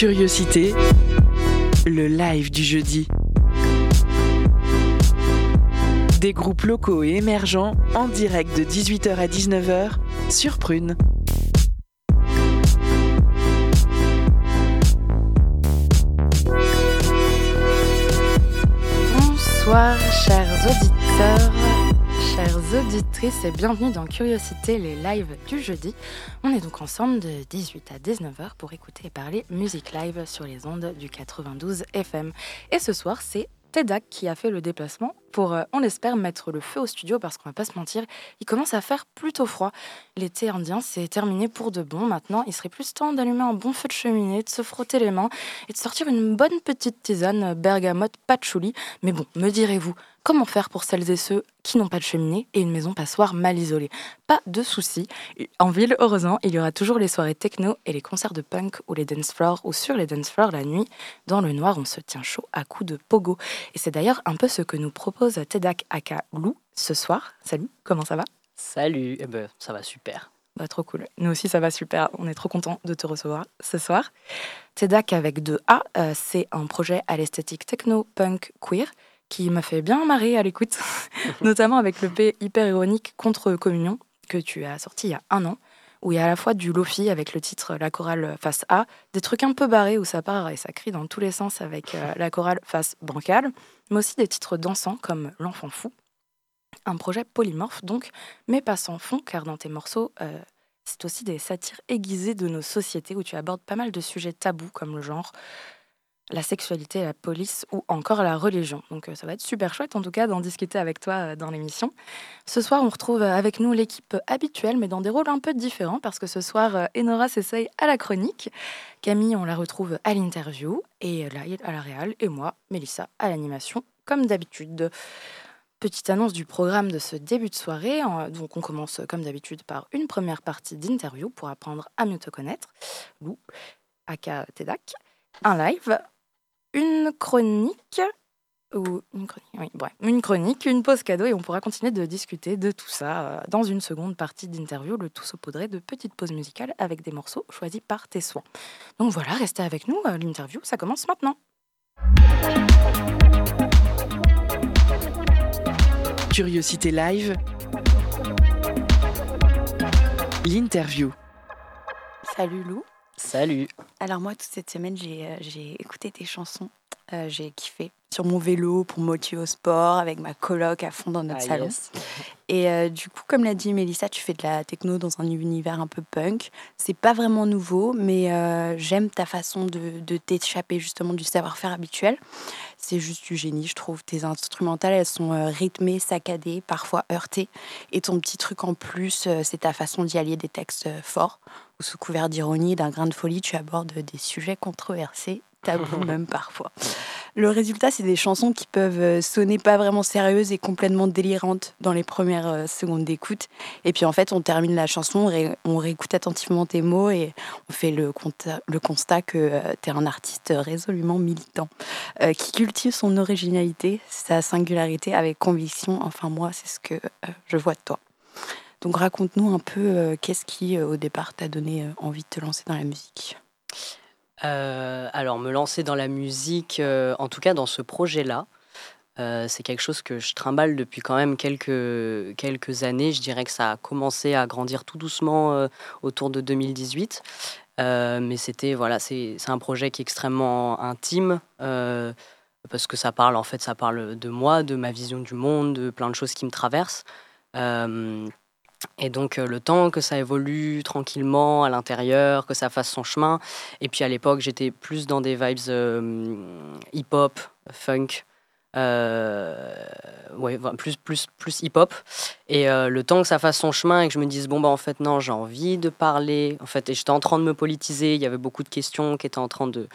Curiosité, le live du jeudi. Des groupes locaux et émergents en direct de 18h à 19h sur Prune. Bonsoir chers auditeurs, auditrices et bienvenue dans Curiosité, les lives du jeudi. On est donc ensemble de 18 à 19h pour écouter et parler musique live sur les ondes du 92 FM. Et ce soir, c'est TEDAC qui a fait le déplacement pour, euh, on l'espère, mettre le feu au studio parce qu'on va pas se mentir, il commence à faire plutôt froid. L'été indien, c'est terminé pour de bon. Maintenant, il serait plus temps d'allumer un bon feu de cheminée, de se frotter les mains et de sortir une bonne petite tisane bergamote patchouli. Mais bon, me direz-vous, comment faire pour celles et ceux qui n'ont pas de cheminée et une maison passoire mal isolée? Pas de souci. En ville, heureusement, il y aura toujours les soirées techno et les concerts de punk ou les dance floors ou sur les dance floors la nuit. Dans le noir, on se tient chaud à coups de pogo. Et c'est d'ailleurs un peu ce que nous propose Tedak Aka Lou ce soir. Salut, comment ça va? Salut, eh ben, ça va super. Bah, trop cool. Nous aussi, ça va super. On est trop content de te recevoir ce soir. TEDAC avec deux A, euh, c'est un projet à l'esthétique techno, punk, queer qui m'a fait bien marrer à l'écoute, notamment avec le P hyper ironique Contre Communion que tu as sorti il y a un an, où il y a à la fois du lofi avec le titre La chorale face A, des trucs un peu barrés où ça part et ça crie dans tous les sens avec euh, la chorale face bancale, mais aussi des titres dansants comme L'enfant fou. Un projet polymorphe donc, mais pas sans fond, car dans tes morceaux, euh, c'est aussi des satires aiguisées de nos sociétés où tu abordes pas mal de sujets tabous comme le genre, la sexualité, la police ou encore la religion. Donc euh, ça va être super chouette en tout cas d'en discuter avec toi euh, dans l'émission. Ce soir, on retrouve euh, avec nous l'équipe habituelle, mais dans des rôles un peu différents, parce que ce soir, Enora s'essaye à la chronique, Camille, on la retrouve à l'interview, et là, à la réal, et moi, Mélissa, à l'animation, comme d'habitude. Petite annonce du programme de ce début de soirée. Donc, on commence comme d'habitude par une première partie d'interview pour apprendre à mieux te connaître. Lou, aka Tedak. Un live, une chronique ou une chronique, oui, bref, une chronique, une pause cadeau et on pourra continuer de discuter de tout ça euh, dans une seconde partie d'interview, le tout saupoudré de petites pauses musicales avec des morceaux choisis par tes soins. Donc voilà, restez avec nous, euh, l'interview, ça commence maintenant. Curiosité live. L'interview. Salut Lou. Salut. Alors moi, toute cette semaine, j'ai euh, écouté tes chansons. Euh, j'ai kiffé sur mon vélo pour me motiver au sport avec ma coloc à fond dans notre Ah, salon. yes. Et euh, du coup, comme l'a dit Mélissa, tu fais de la techno dans un univers un peu punk. C'est pas vraiment nouveau, mais euh, j'aime ta façon de, de t'échapper justement du savoir-faire habituel. C'est juste du génie, je trouve. Tes instrumentales, elles sont euh, rythmées, saccadées, parfois heurtées. Et ton petit truc en plus, euh, c'est ta façon d'y allier des textes euh, forts, où sous couvert d'ironie, d'un grain de folie, tu abordes des sujets controversés, tabous même parfois. Le résultat, c'est des chansons qui peuvent euh, sonner pas vraiment sérieuses et complètement délirantes dans les premières euh, secondes d'écoute. Et puis en fait, on termine la chanson, on, ré- on réécoute attentivement tes mots et on fait le, constat que tu es un artiste résolument militant, euh, qui cultive son originalité, sa singularité avec conviction. Enfin, moi, c'est ce que euh, je vois de toi. Donc raconte-nous un peu euh, qu'est-ce qui, euh, au départ, t'a donné euh, envie de te lancer dans la musique? Euh, alors, me lancer dans la musique, euh, en tout cas dans ce projet-là, euh, c'est quelque chose que je trimballe depuis quand même quelques, années. Je dirais que ça a commencé à grandir tout doucement autour de 2018. Euh, mais c'était voilà, c'est un projet qui est extrêmement intime parce que ça parle en fait, ça parle de moi, de ma vision du monde, de plein de choses qui me traversent. Et donc euh, le temps que ça évolue tranquillement à l'intérieur, que ça fasse son chemin. Et puis à l'époque, j'étais plus dans des vibes euh, hip-hop, funk. euh, ouais, plus, plus, plus hip-hop. Et le temps que ça fasse son chemin et que je me dise, bon, bah en fait, non, j'ai envie de parler. En fait, et j'étais en train de me politiser. Il y avait beaucoup de questions qui étaient en train de,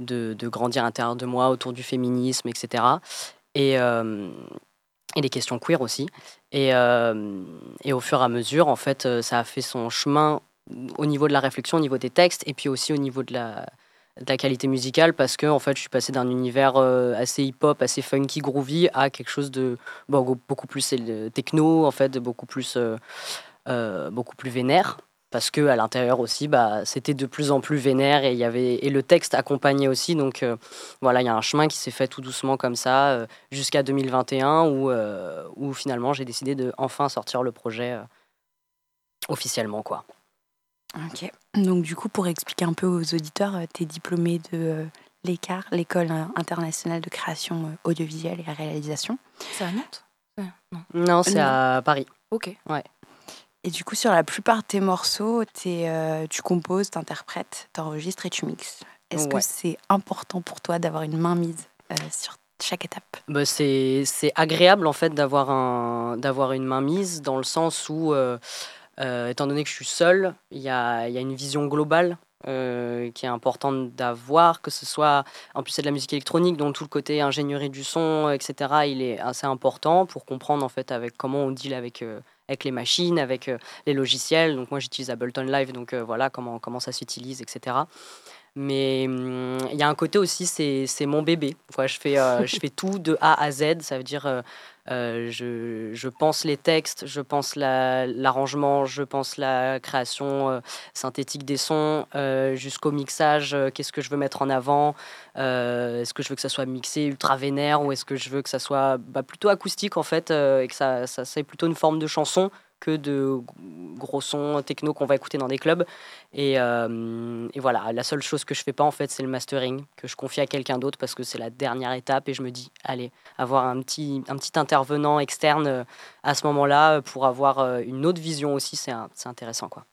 de, de grandir à l'intérieur de moi autour du féminisme, etc. Et, et des questions queer aussi. Et, euh, et au fur et à mesure, en fait, euh, ça a fait son chemin au niveau de la réflexion, au niveau des textes, et puis aussi au niveau de la, de la qualité musicale, parce que en fait, je suis passé d'un univers euh, assez hip-hop, assez funky, groovy, à quelque chose de bon, beaucoup plus techno, en fait, beaucoup plus, euh, beaucoup plus vénère. Parce que à l'intérieur aussi, bah, c'était de plus en plus vénère et il y avait et le texte accompagnait aussi. Donc euh, voilà, il y a un chemin qui s'est fait tout doucement comme ça euh, jusqu'à 2021 où, où finalement j'ai décidé de enfin sortir le projet officiellement quoi. Ok. Donc du coup, pour expliquer un peu aux auditeurs, tu es diplômé de l'ECAR, l'école internationale de création audiovisuelle et réalisation. C'est à Nantes? Non, non c'est à Paris. Ok. Ouais. Et du coup, sur la plupart de tes morceaux, euh, tu composes, tu interprètes, tu enregistres et tu mixes. Est-ce que c'est important pour toi d'avoir une main mise euh, sur chaque étape? Bah c'est, agréable en fait d'avoir, un, d'avoir une main mise dans le sens où, euh, étant donné que je suis seul, il y a, y a, une vision globale euh, qui est importante d'avoir, que ce soit, en plus c'est de la musique électronique, donc tout le côté ingénierie du son, etc., il est assez important pour comprendre en fait avec comment on deal avec, euh, avec les machines, avec euh, les logiciels. Donc moi j'utilise Ableton Live, donc voilà comment, comment ça s'utilise, etc. Mais hum, il y a un côté aussi, c'est mon bébé. je, fais, je fais tout de A à Z, ça veut dire euh, je, je, pense les textes, je pense l'arrangement, je pense la création euh, synthétique des sons, euh, jusqu'au mixage, qu'est-ce que je veux mettre en avant, est-ce que je veux que ça soit mixé ultra vénère ou est-ce que je veux que ça soit bah, plutôt acoustique en fait, et que ça, ça c'est plutôt une forme de chanson que de gros sons techno qu'on va écouter dans des clubs. Et, euh, et, voilà, la seule chose que je fais pas en fait, c'est le mastering que je confie à quelqu'un d'autre parce que c'est la dernière étape et je me dis, allez, avoir un petit, un petit intervenant externe euh, à ce moment-là pour avoir euh, une autre vision aussi, c'est intéressant quoi.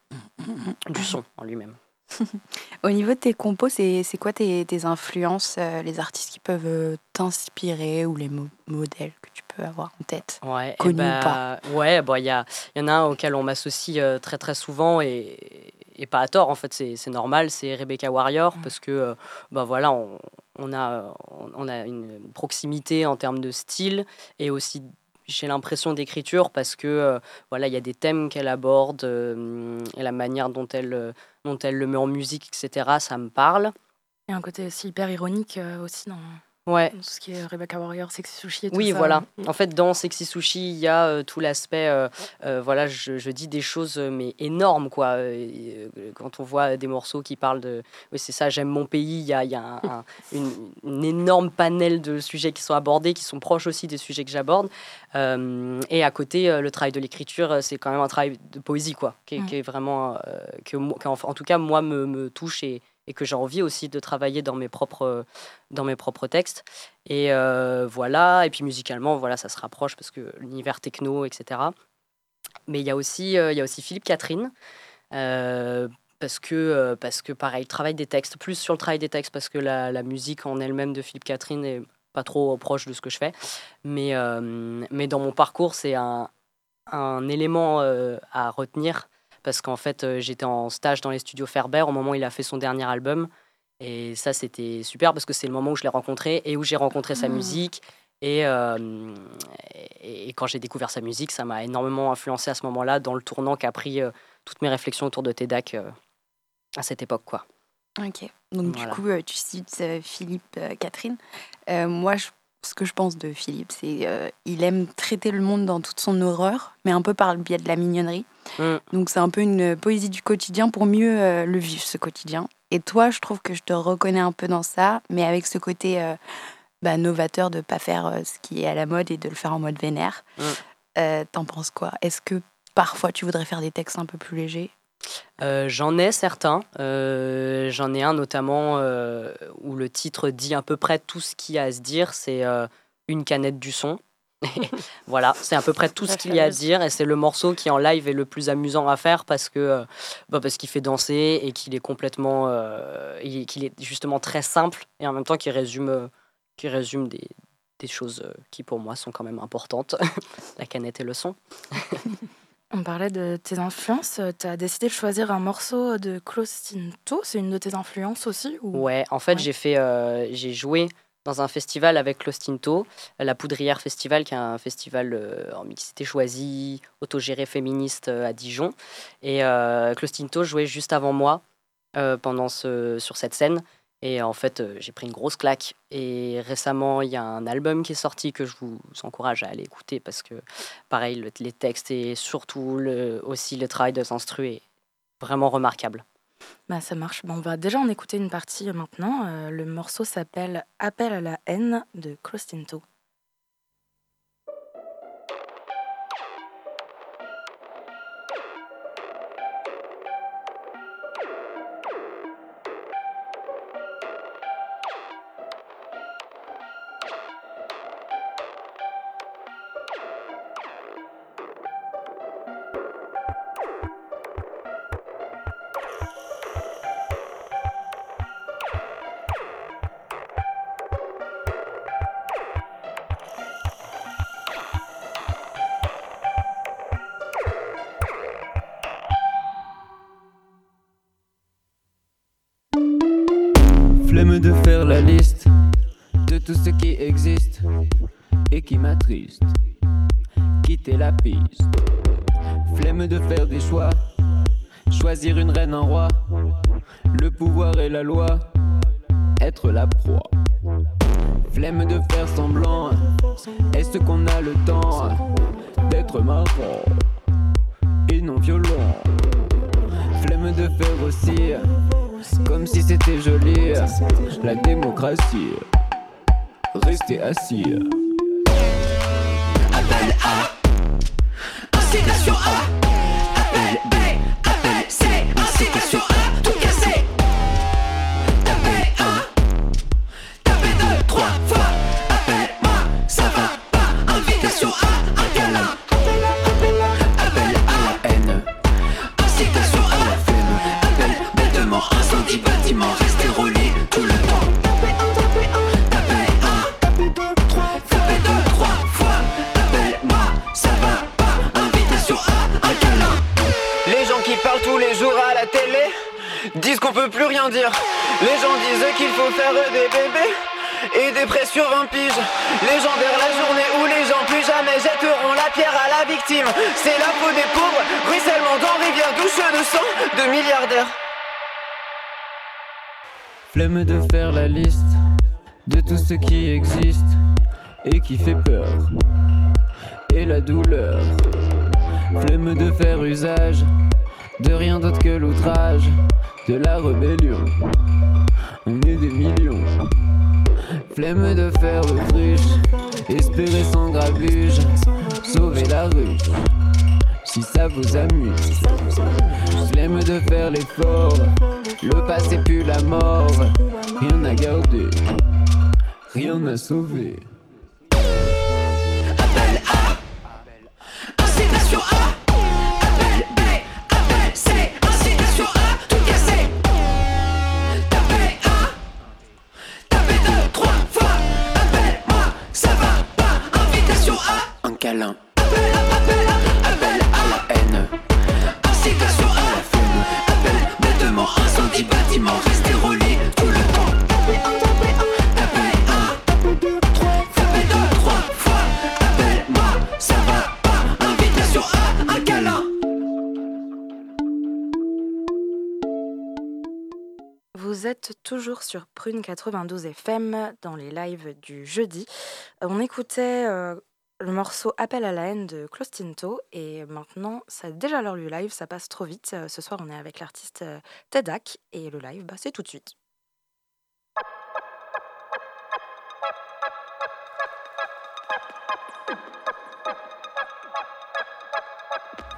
Du son en lui-même. Au niveau de tes compos, c'est quoi tes, tes influences, les artistes qui peuvent t'inspirer ou les modèles que tu peux avoir en tête Ouais, eh bah, Ouais, il y, y en a un auquel on m'associe euh, très très souvent et, et, pas à tort, en fait, c'est normal, c'est Rebecca Warrior parce que euh, bah, voilà, on, on, a, on a une proximité en termes de style et aussi j'ai l'impression d'écriture parce que euh, voilà il y a des thèmes qu'elle aborde et la manière dont elle dont elle le met en musique etc ça me parle. Il y a un côté aussi hyper ironique aussi dans Ouais. Tout ce qui est Rebecca Warrior, Sexy Sushi et tout oui, voilà. Mm. En fait, dans Sexy Sushi, il y a euh, tout l'aspect, euh, euh, voilà, je, je, dis des choses, mais énormes, quoi. quand on voit des morceaux qui parlent de, oui, c'est ça, j'aime mon pays, il y a, y a un, une, énorme panel de sujets qui sont abordés, qui sont proches aussi des sujets que j'aborde. et à côté, le travail de l'écriture, c'est quand même un travail de poésie, quoi, qui, est, vraiment, que, en, tout cas, moi, me, me touche et, et que j'ai envie aussi de travailler dans mes propres, dans mes propres textes. Et euh, voilà, et puis musicalement, voilà, ça se rapproche parce que l'univers techno, etc. Mais il y a aussi, euh, y a aussi Philippe Catherine. Euh, parce que, parce que pareil, travail des textes, plus sur le travail des textes, parce que la, la musique en elle-même de Philippe Catherine est pas trop proche de ce que je fais. Mais, mais dans mon parcours, c'est un, un élément à retenir parce qu'en fait, euh, j'étais en stage dans les studios Ferber au moment où il a fait son dernier album. Et ça, c'était super parce que c'est le moment où je l'ai rencontré et où j'ai rencontré sa ah. musique. Euh, et, et, quand j'ai découvert sa musique, ça m'a énormément influencé à ce moment-là dans le tournant qu'a pris euh, toutes mes réflexions autour de TEDAC à cette époque. quoi. Ok. Donc, du coup, tu cites Philippe, Catherine. moi, je ce que je pense de Philippe, c'est qu'il euh, il aime traiter le monde dans toute son horreur, mais un peu par le biais de la mignonnerie. Mm. Donc c'est un peu une poésie du quotidien pour mieux euh, le vivre, ce quotidien. Et toi, je trouve que je te reconnais un peu dans ça, mais avec ce côté euh, bah, novateur de pas faire ce qui est à la mode et de le faire en mode vénère. Mm. T'en penses quoi? Est-ce que parfois tu voudrais faire des textes un peu plus légers? Euh, j'en ai certains. Euh, j'en ai un notamment euh, où le titre dit à peu près tout ce qu'il y a à se dire. C'est une canette du son. voilà, c'est à peu près tout ce qu'il y a à dire et c'est le morceau qui en live est le plus amusant à faire parce que bah, parce qu'il fait danser et qu'il est complètement qu'il est justement très simple et en même temps qu'il résume qui résume des choses qui pour moi sont quand même importantes, la canette et le son. On parlait de tes influences. Tu as décidé de choisir un morceau de Klaus Tinto. C'est une de tes influences aussi ou... Ouais, en fait, j'ai fait, euh, j'ai joué dans un festival avec Klaus Tinto, la Poudrière Festival, qui est un festival euh, en mixité choisie, autogéré féministe euh, à Dijon. Et Tinto jouait juste avant moi pendant ce, sur cette scène. Et en fait, euh, j'ai pris une grosse claque. Et récemment, il y a un album qui est sorti que je vous encourage à aller écouter parce que, pareil, les textes et surtout aussi le travail de s'instruer vraiment remarquable. Bah, ça marche. Bon, on va déjà en écouter une partie maintenant. le morceau s'appelle Appel à la haine de Crostinto. de faire la liste de tout ce qui existe et qui m'attriste. Quitter la piste. Flemme de faire des choix. Choisir une reine, un roi. Le pouvoir et la loi. Être la proie. Flemme de faire semblant. Est-ce qu'on a le temps d'être marrant et non violent? Flemme de faire aussi comme si c'était joli, la démocratie. Restez assis. Appel Flemme de faire la liste de tout ce qui existe et qui fait peur. Et la douleur. Flemme de faire usage de rien d'autre que l'outrage de la rébellion. On est des millions. Flemme de faire l'autruche, espérer sans grabuge, sauver la rue. Si ça vous amuse, flemme de faire l'effort, le passé pue la mort, rien à garder, rien à sauver. Toujours sur Prune 92 FM dans les lives du jeudi. On écoutait euh, le morceau Appel à la haine de Clostinto et maintenant, c'est déjà l'heure du live, ça passe trop vite. Euh, Ce soir, on est avec l'artiste euh, Tedak et le live, bah, c'est tout de suite.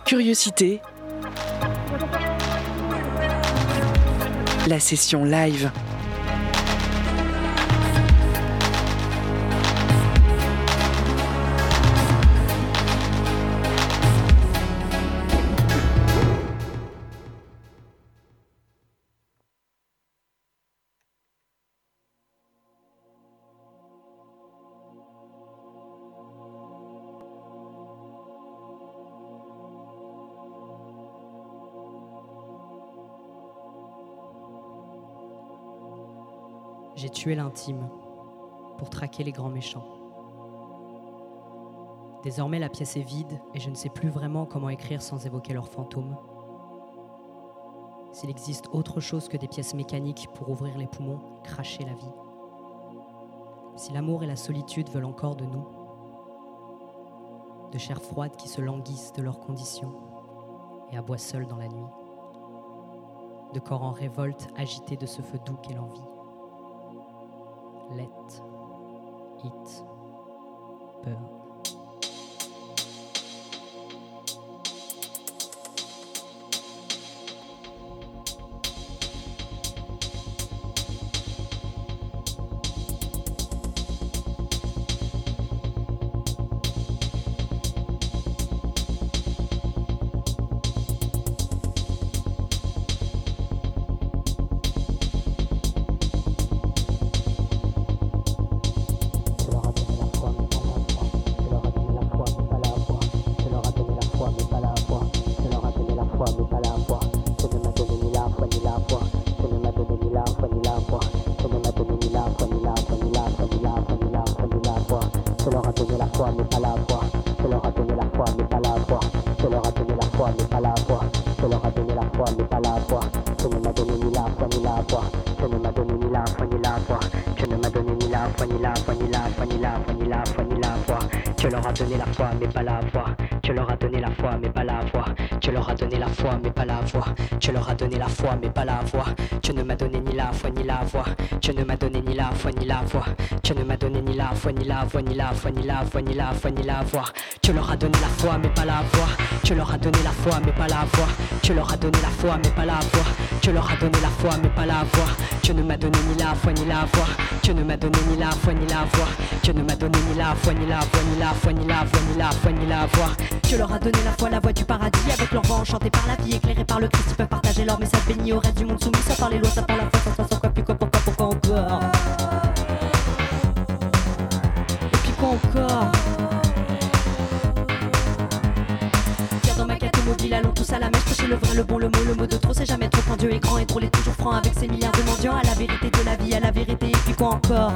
Curiosité. La session live. J'ai tué l'intime pour traquer les grands méchants. Désormais la pièce est vide et je ne sais plus vraiment comment écrire sans évoquer leurs fantômes. S'il existe autre chose que des pièces mécaniques pour ouvrir les poumons cracher la vie. Si l'amour et la solitude veulent encore de nous, de chair froide qui se languissent de leurs conditions et aboient seules dans la nuit. de corps en révolte agité de ce feu doux qu'est l'envie. Let it mais pas la foi. Tu leur as donné la foi, mais pas la foi. Tu leur as donné la foi, mais pas la foi. Tu ne m'as donné ni la foi, ni la foi. Tu ne m'as donné ni la foi, ni la foi. Tu ne m'as donné ni la foi, ni la foi, ni la foi, ni la foi, ni la foi, ni la foi. Tu leur as donné la foi, mais pas la foi. Tu leur as donné la foi, mais pas la foi. Tu leur as donné la foi, mais pas la foi. Tu leur as donné la foi, mais pas la foi. Tu ne m'as donné ni la foi, ni la foi. Tu ne m'as donné ni la foi, ni la foi. Tu ne m'as donné ni la foi, ni la foi, ni la foi, ni la foi, ni la foi, ni la foi. Tu leur as donné la foi, la voix du paradis Avec leur voix enchantée par la vie, éclairée par le Christ Ils peuvent partager leur message béni au reste du monde soumis Ça par les lois, ça par la foi, ça, ça, ça, quoi, puis quoi, pourquoi, pourquoi encore Et puis quoi encore Tiens dans ma quête mobile, allons tous à la mèche Prêcher le vrai, le bon, le mot, le mot de trop C'est jamais trop quand Dieu est grand et drôle est toujours franc Avec ses milliards de mendiants À la vérité de la vie, à la vérité Et puis quoi encore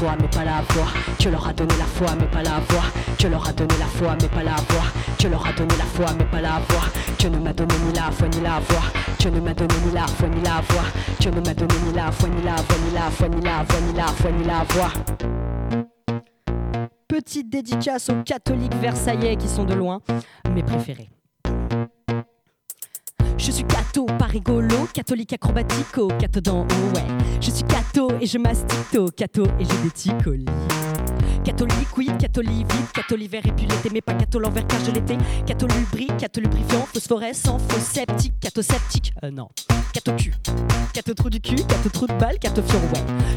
foi, mais pas la foi. Tu leur as donné la foi, mais pas la foi. Tu leur as donné la foi, mais pas la foi. Tu leur as donné la foi, mais pas la foi. Tu ne m'as donné ni la foi, ni la foi. Tu ne m'as donné ni la foi, ni la foi. Tu ne m'as donné ni la foi, ni la foi, ni la foi, ni la foi, ni la foi, ni la foi. Petite dédicace aux catholiques versaillais qui sont de loin mes préférés. Je suis catho, pas rigolo, catholique acrobatico, catho d'en ouais. Je suis catho et je mastico, catho et j'ai des ticolis. Catho liquide, catho vide, catho l'hiver et puis l'été, mais pas catho l'envers car je l'étais. Catho lubrique, catho lubrifiant, phosphorescent, faux sceptique, catho sceptique, euh non. Catho cul, catho trou du cul, catho trou de balle, catho fion.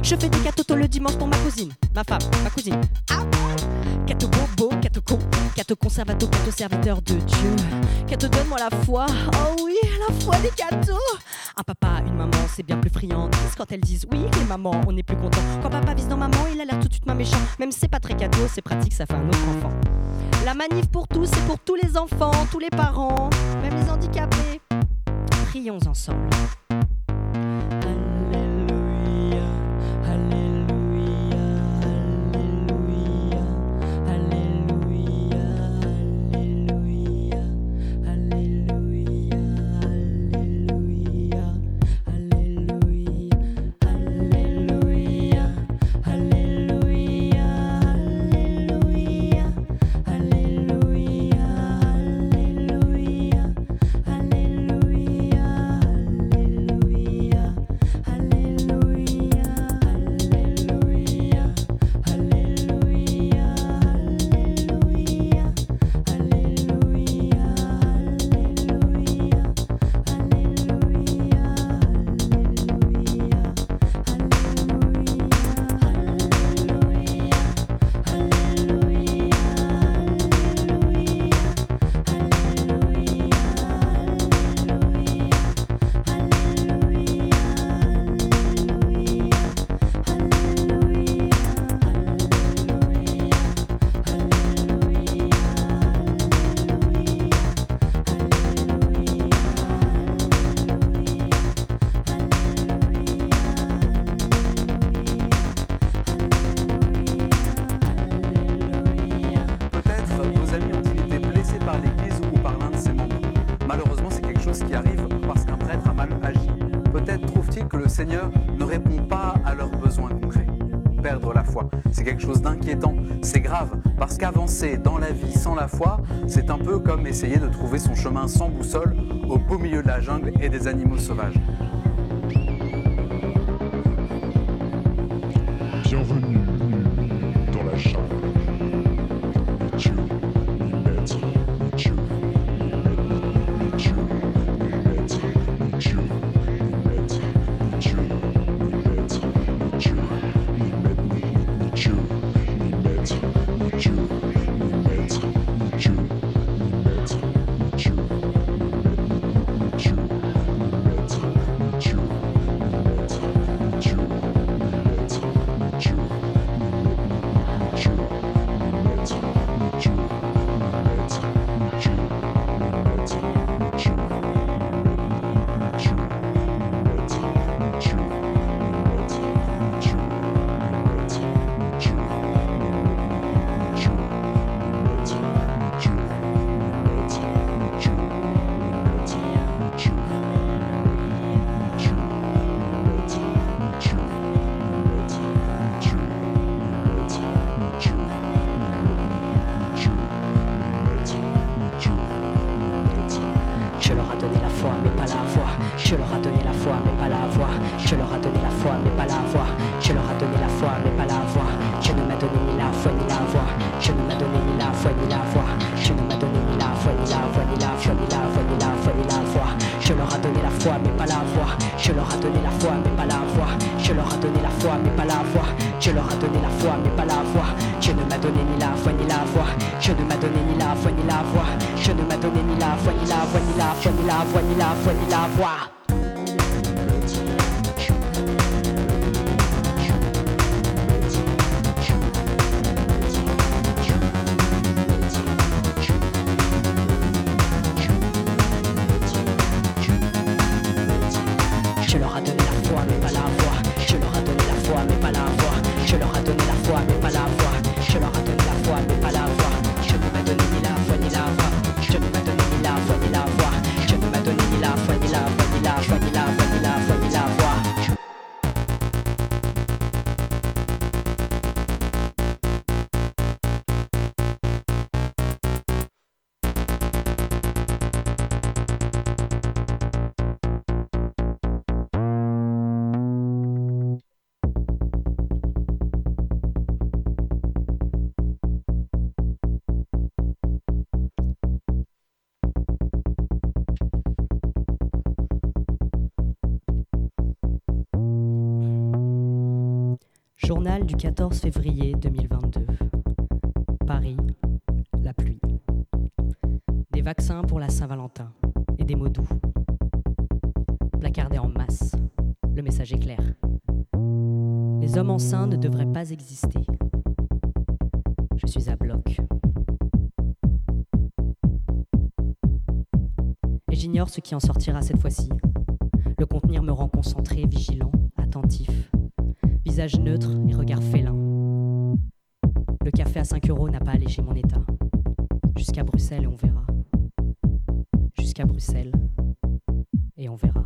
Je fais des catho le dimanche pour ma cousine, ma femme, ma cousine. Ah Catho bobo, conservato, catho serviteur de Dieu. Catho donne-moi la foi, oh oui, la foi des cathos. Un papa, une maman, c'est bien plus friandise quand elles disent oui, les mamans, on est plus content. Quand papa vise dans maman, il a l'air tout de suite ma méchant. Même c'est pas très cadeau, c'est pratique, ça fait un autre enfant. La manif pour tous, c'est pour tous les enfants, tous les parents, même les handicapés. Prions ensemble. Malheureusement, c'est quelque chose qui arrive parce qu'un prêtre a mal agi. Peut-être trouvent-ils que le Seigneur ne répond pas à leurs besoins concrets. perdre la foi. C'est quelque chose d'inquiétant, c'est grave, parce qu'avancer dans la vie sans la foi, c'est un peu comme essayer de trouver son chemin sans boussole au beau milieu de la jungle et des animaux sauvages. Bienvenue donné la foi, mais pas la voix. Je leur a donné la foi, mais pas la voix. Je ne m'a donné ni la foi ni la voix. Je ne m'a donné ni la foi ni la voix. Je ne m'a donné ni la foi ni la voix ni la foi ni la voix ni la foi ni la voix. Journal du 14 février 2022. Paris, la pluie. Des vaccins pour la Saint-Valentin et des mots doux. Placardés en masse. Le message est clair. Les hommes enceints ne devraient pas exister. Je suis à bloc. Et j'ignore ce qui en sortira cette fois-ci. Le contenir me rend concentré, vigilant, attentif. Visage neutre et regard félin. Le café à 5 euros n'a pas allégé mon état. Jusqu'à Bruxelles et on verra. Jusqu'à Bruxelles et on verra.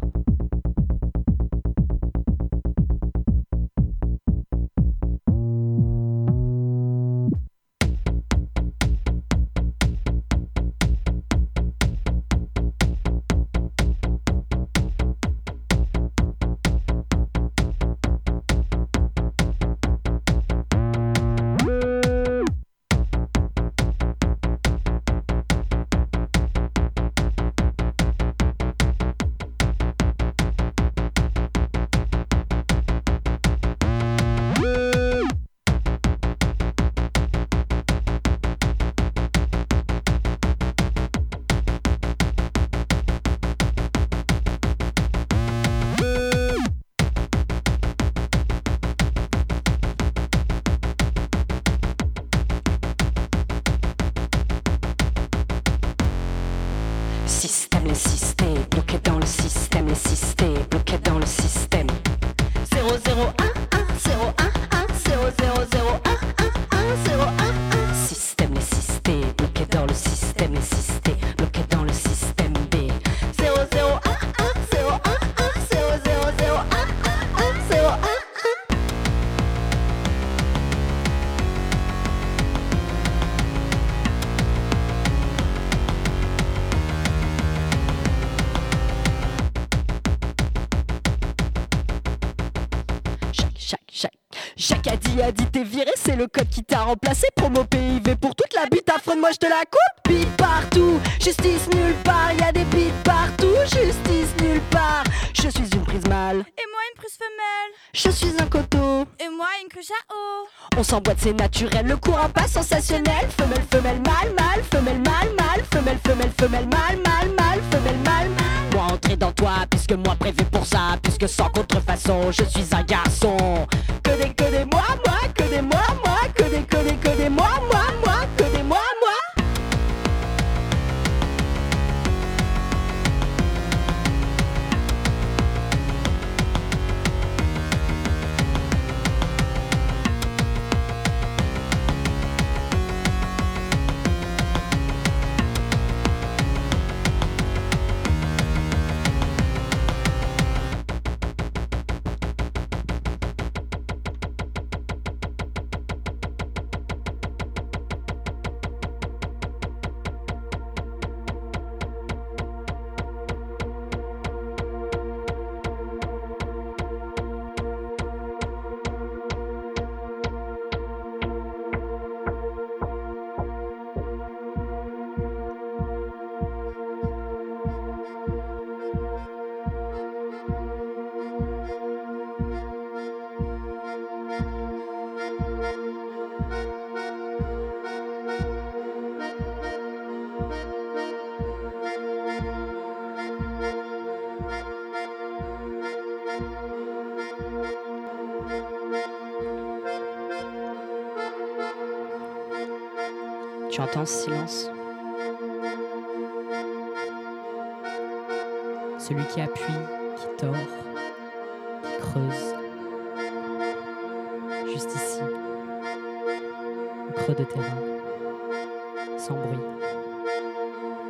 C'est le code qui t'a remplacé. Promo PIV pour toute la bite, affronte moi je te la coupe. Bite partout, justice nulle part, y a des bites partout, justice nulle part. Je suis une prise prise femelle. je suis un coteau. Et moi une cruche à eau. On s'emboîte, c'est naturel, le courant passe sensationnel. Femelle, femelle, mâle, mâle, femelle, mâle, mâle, femelle, femelle, femelle, mâle, mâle, mâle, femelle, mâle, mâle. Moi entrer dans toi, puisque moi prévu pour ça, puisque sans contrefaçon, je suis un garçon. Que des, que des moi, moi, que des moi, moi, que des, que des, que des moi, moi, moi, Celui qui appuie, qui tord, qui creuse. Juste ici, au creux de terrain, sans bruit,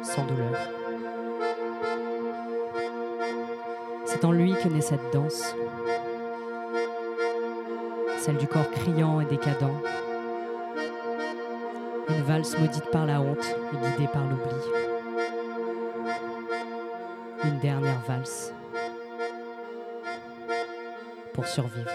sans douleur. C'est en lui que naît cette danse, celle du corps criant et décadent, une valse maudite par la honte et guidée par l'oubli. Une dernière valse pour survivre.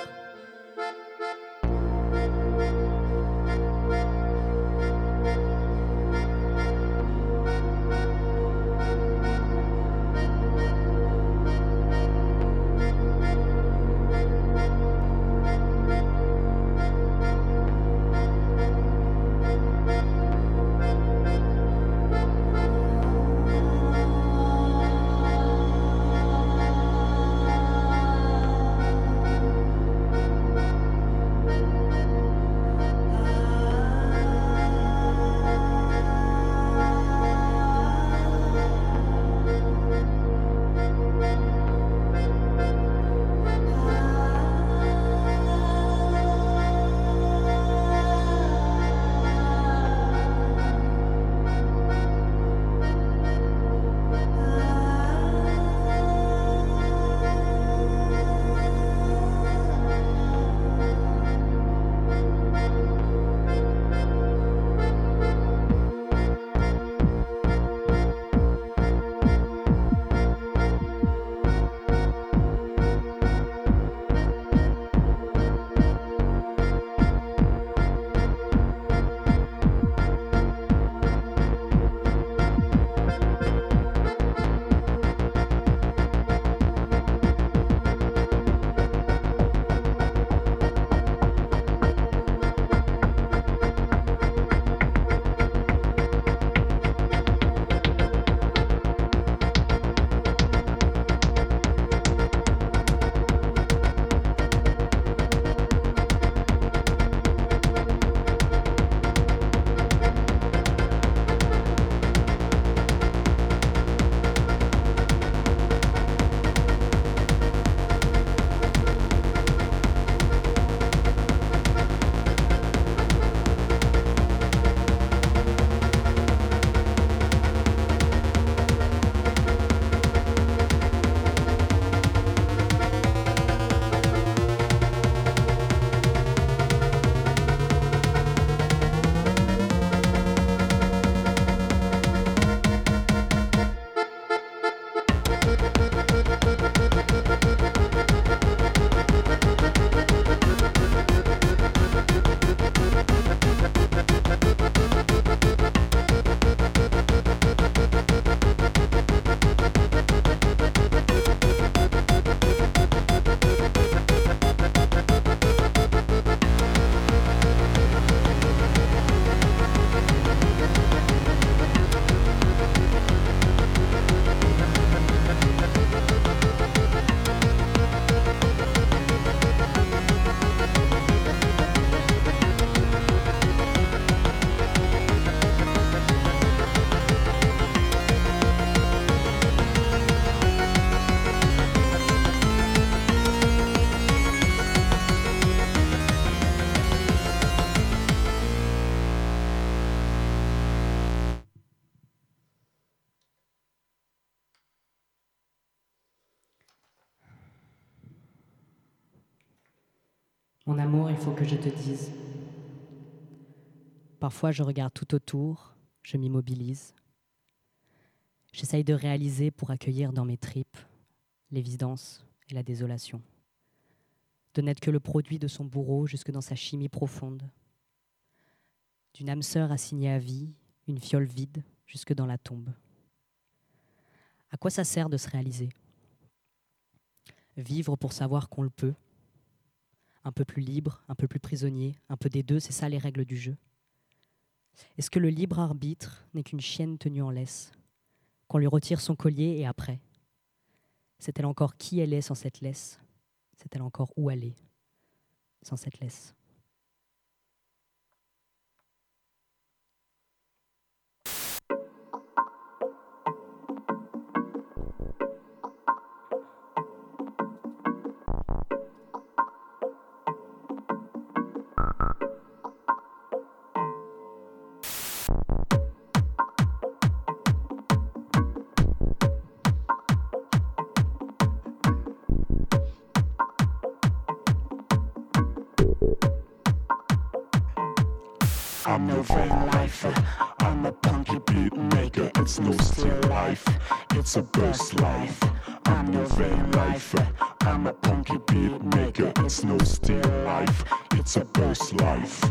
Mon amour, il faut que je te dise. Parfois, je regarde tout autour, je m'immobilise. J'essaye de réaliser pour accueillir dans mes tripes l'évidence et la désolation. De n'être que le produit de son bourreau jusque dans sa chimie profonde. D'une âme sœur assignée à vie, une fiole vide jusque dans la tombe. À quoi ça sert de se réaliser? Vivre pour savoir qu'on le peut. Un peu plus libre, un peu plus prisonnier, un peu des deux, c'est ça les règles du jeu. Est-ce que le libre arbitre n'est qu'une chienne tenue en laisse Qu'on lui retire son collier et après? C'est-elle encore qui elle est sans cette laisse? C'est-elle encore où aller sans cette laisse? It's no still life. It's a burst life.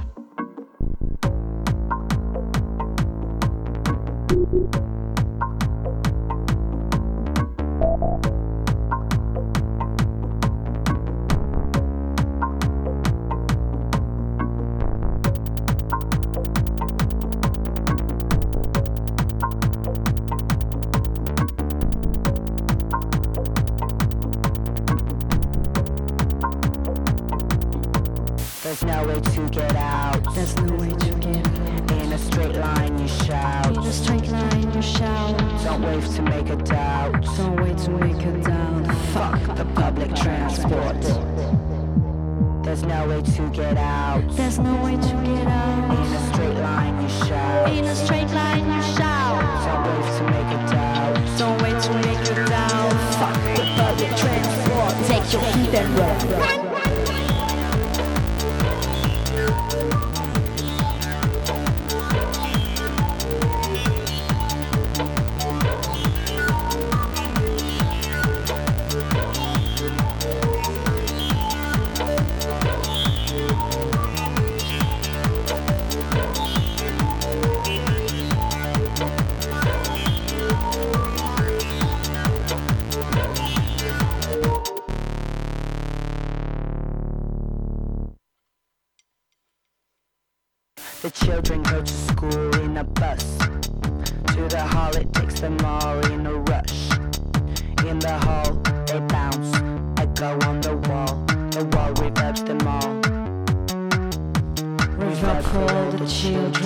To get out. There's no way to get out. In a straight line, you shout. In a straight line, you shout. Don't wave to make a doubt. Don't wait to make a doubt. Fuck the public transport. Take your feet and run.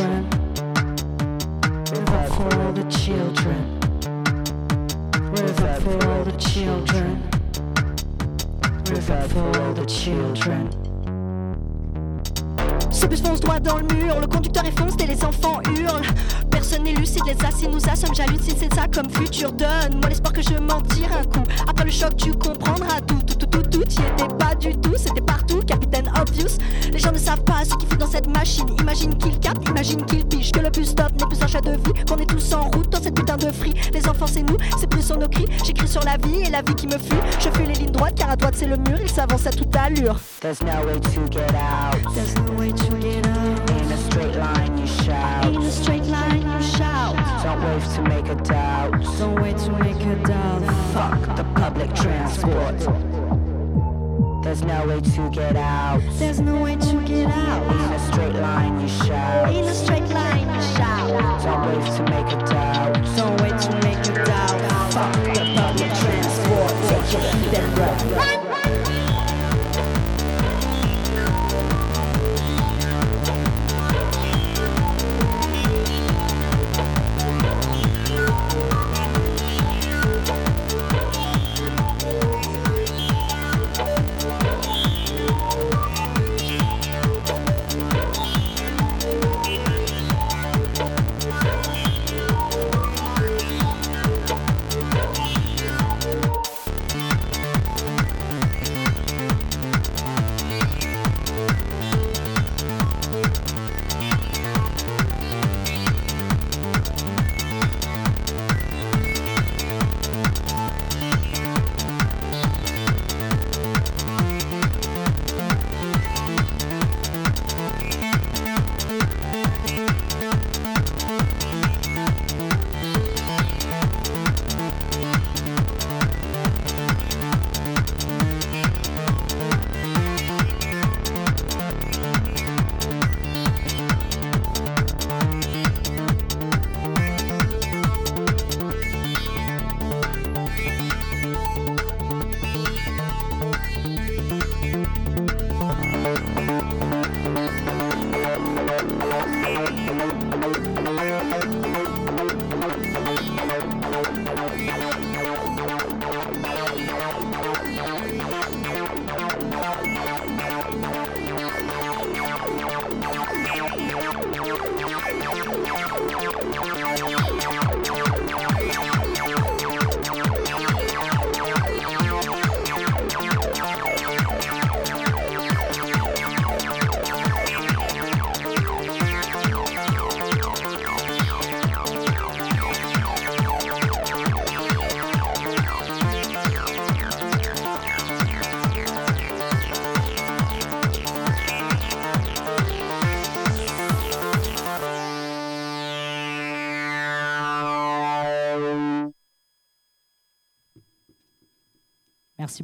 Children. For all the children. For all the children. For all the children. Ce bus fonce droit dans le mur, le conducteur est foncé et les enfants hurlent. Personne n'est lucide, les assis nous assomment, j'hallucine, c'est ça comme futur. Donne-moi l'espoir que je m'en tire un coup. Après le choc, tu comprendras tout, tout, tout, tout, tout. Y étais pas Les gens ne savent pas ce qu'il fait dans cette machine. Imagine qu'il capte, imagine qu'il pige. Que le bus stop n'est plus un chat de vie, qu'on est tous en route dans cette putain de free. Les enfants, c'est nous, c'est plus sur nos cris. J'écris sur la vie et la vie qui me fuit. Je fuis les lignes droites car à droite c'est le mur, il s'avance à toute allure. There's no way to get out. There's no way to get out. In a straight line, you shout. In a straight line, you shout. Don't to make a doubt. Don't wait to make a doubt. Fuck the public transport. There's no way to get out. There's no way to get out. In a straight line, you shout. In a straight line, you shout. Don't wave to make a doubt. Don't wait to make a doubt. Fuck the public transport. Take your feet and run.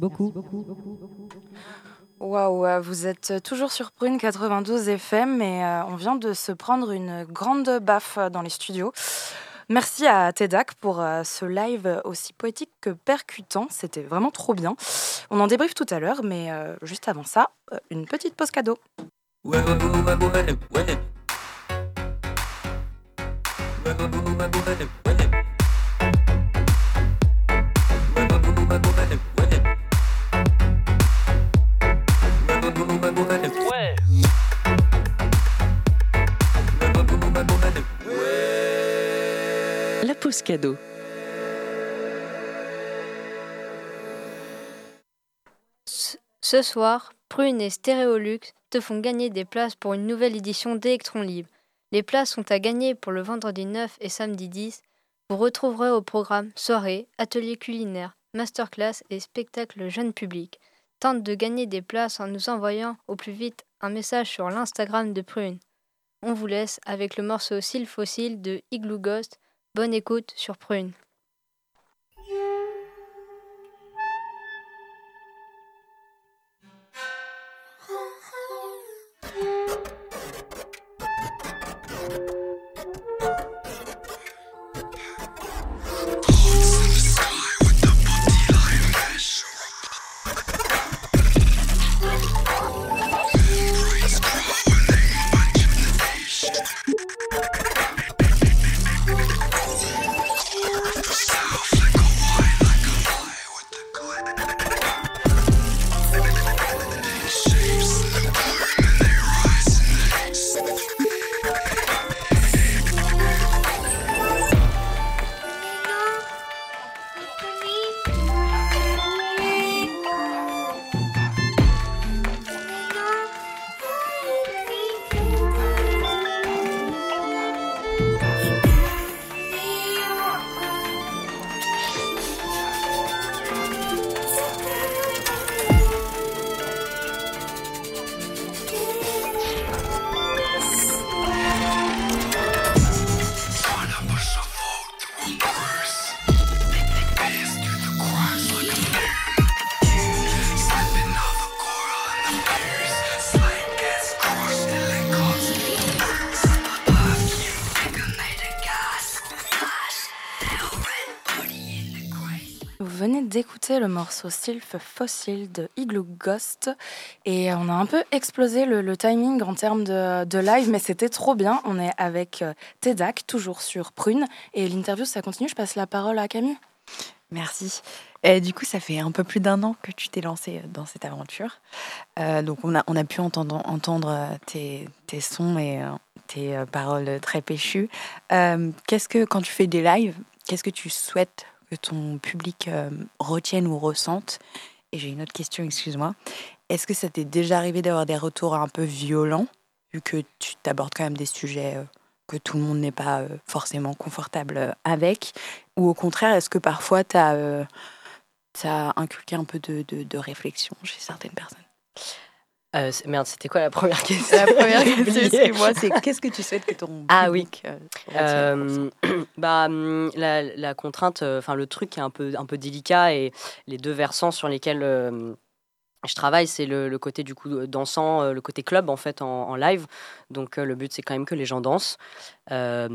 Beaucoup. Waouh, vous êtes toujours sur Prune 92 FM et euh, on vient de se prendre une grande baffe dans les studios. Merci à Tedak pour euh, ce live aussi poétique que percutant. C'était vraiment trop bien. On en débriefe tout à l'heure, mais euh, juste avant ça, une petite pause cadeau. Ce- soir, Prune et Stéréolux te font gagner des places pour une nouvelle édition d'Electron Libre. Les places sont à gagner pour le vendredi 9 et samedi 10. Vous retrouverez au programme soirée, ateliers culinaires, masterclass et spectacles jeune public. Tente de gagner des places en nous envoyant au plus vite un message sur l'Instagram de Prune. On vous laisse avec le morceau Cils Fossile de Igloo Ghost. Bonne écoute sur Prune. Le morceau Sylph Fossil de Igloo Ghost et on a un peu explosé le, timing en termes de, live, mais c'était trop bien. On est avec euh, Tedak, toujours sur Prune, et l'interview ça continue. Je passe la parole à Camille. Merci. Et du coup, ça fait un peu plus d'un an que tu t'es lancé euh, dans cette aventure. Euh, donc, on a, on a pu entendre, entendre tes, tes sons et tes paroles très péchues. Qu'est-ce que, quand tu fais des lives, qu'est-ce que tu souhaites que ton public euh, retienne ou ressente. Et j'ai une autre question, excuse-moi. Est-ce que ça t'est déjà arrivé d'avoir des retours un peu violents, vu que tu t'abordes quand même des sujets euh, que tout le monde n'est pas euh, forcément confortable avec? Ou au contraire, est-ce que parfois tu as, inculqué un peu de- de réflexion chez certaines personnes? Euh, merde, c'était quoi la première question La première question, excuse-moi, c'est qu'est-ce que tu souhaites que ton Ah oui. euh, Euh, bah, hum, la, la contrainte, euh, enfin le truc qui est un peu, un peu délicat et les deux versants sur lesquels je travaille, c'est le, côté du coup dansant, euh, le côté club en fait en, live. Donc euh, le but c'est quand même que les gens dansent, Euh,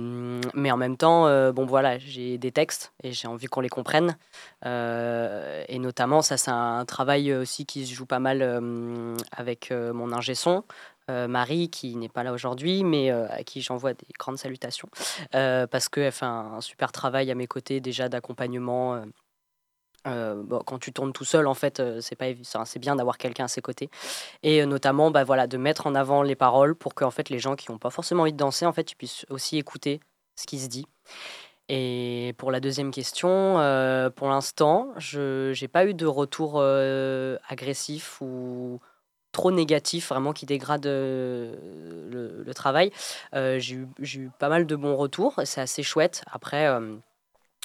mais en même temps, euh, bon voilà, j'ai des textes et j'ai envie qu'on les comprenne. Euh, et notamment, ça c'est un travail aussi qui se joue pas mal euh, avec euh, mon ingé son. euh, Marie, qui n'est pas là aujourd'hui, mais euh, à qui j'envoie des grandes salutations, euh, parce qu'elle fait un super travail à mes côtés déjà d'accompagnement. Euh, bon, quand tu tournes tout seul, en fait, euh, c'est pas c'est bien d'avoir quelqu'un à ses côtés, et euh, notamment, bah voilà, de mettre en avant les paroles pour que en fait les gens qui n'ont pas forcément envie de danser, en fait, tu aussi écouter ce qui se dit. Et pour la deuxième question, pour l'instant, je n'ai pas eu de retour agressif ou trop négatif, vraiment qui dégrade le, travail. J'ai eu, eu pas mal de bons retours, et c'est assez chouette. Après,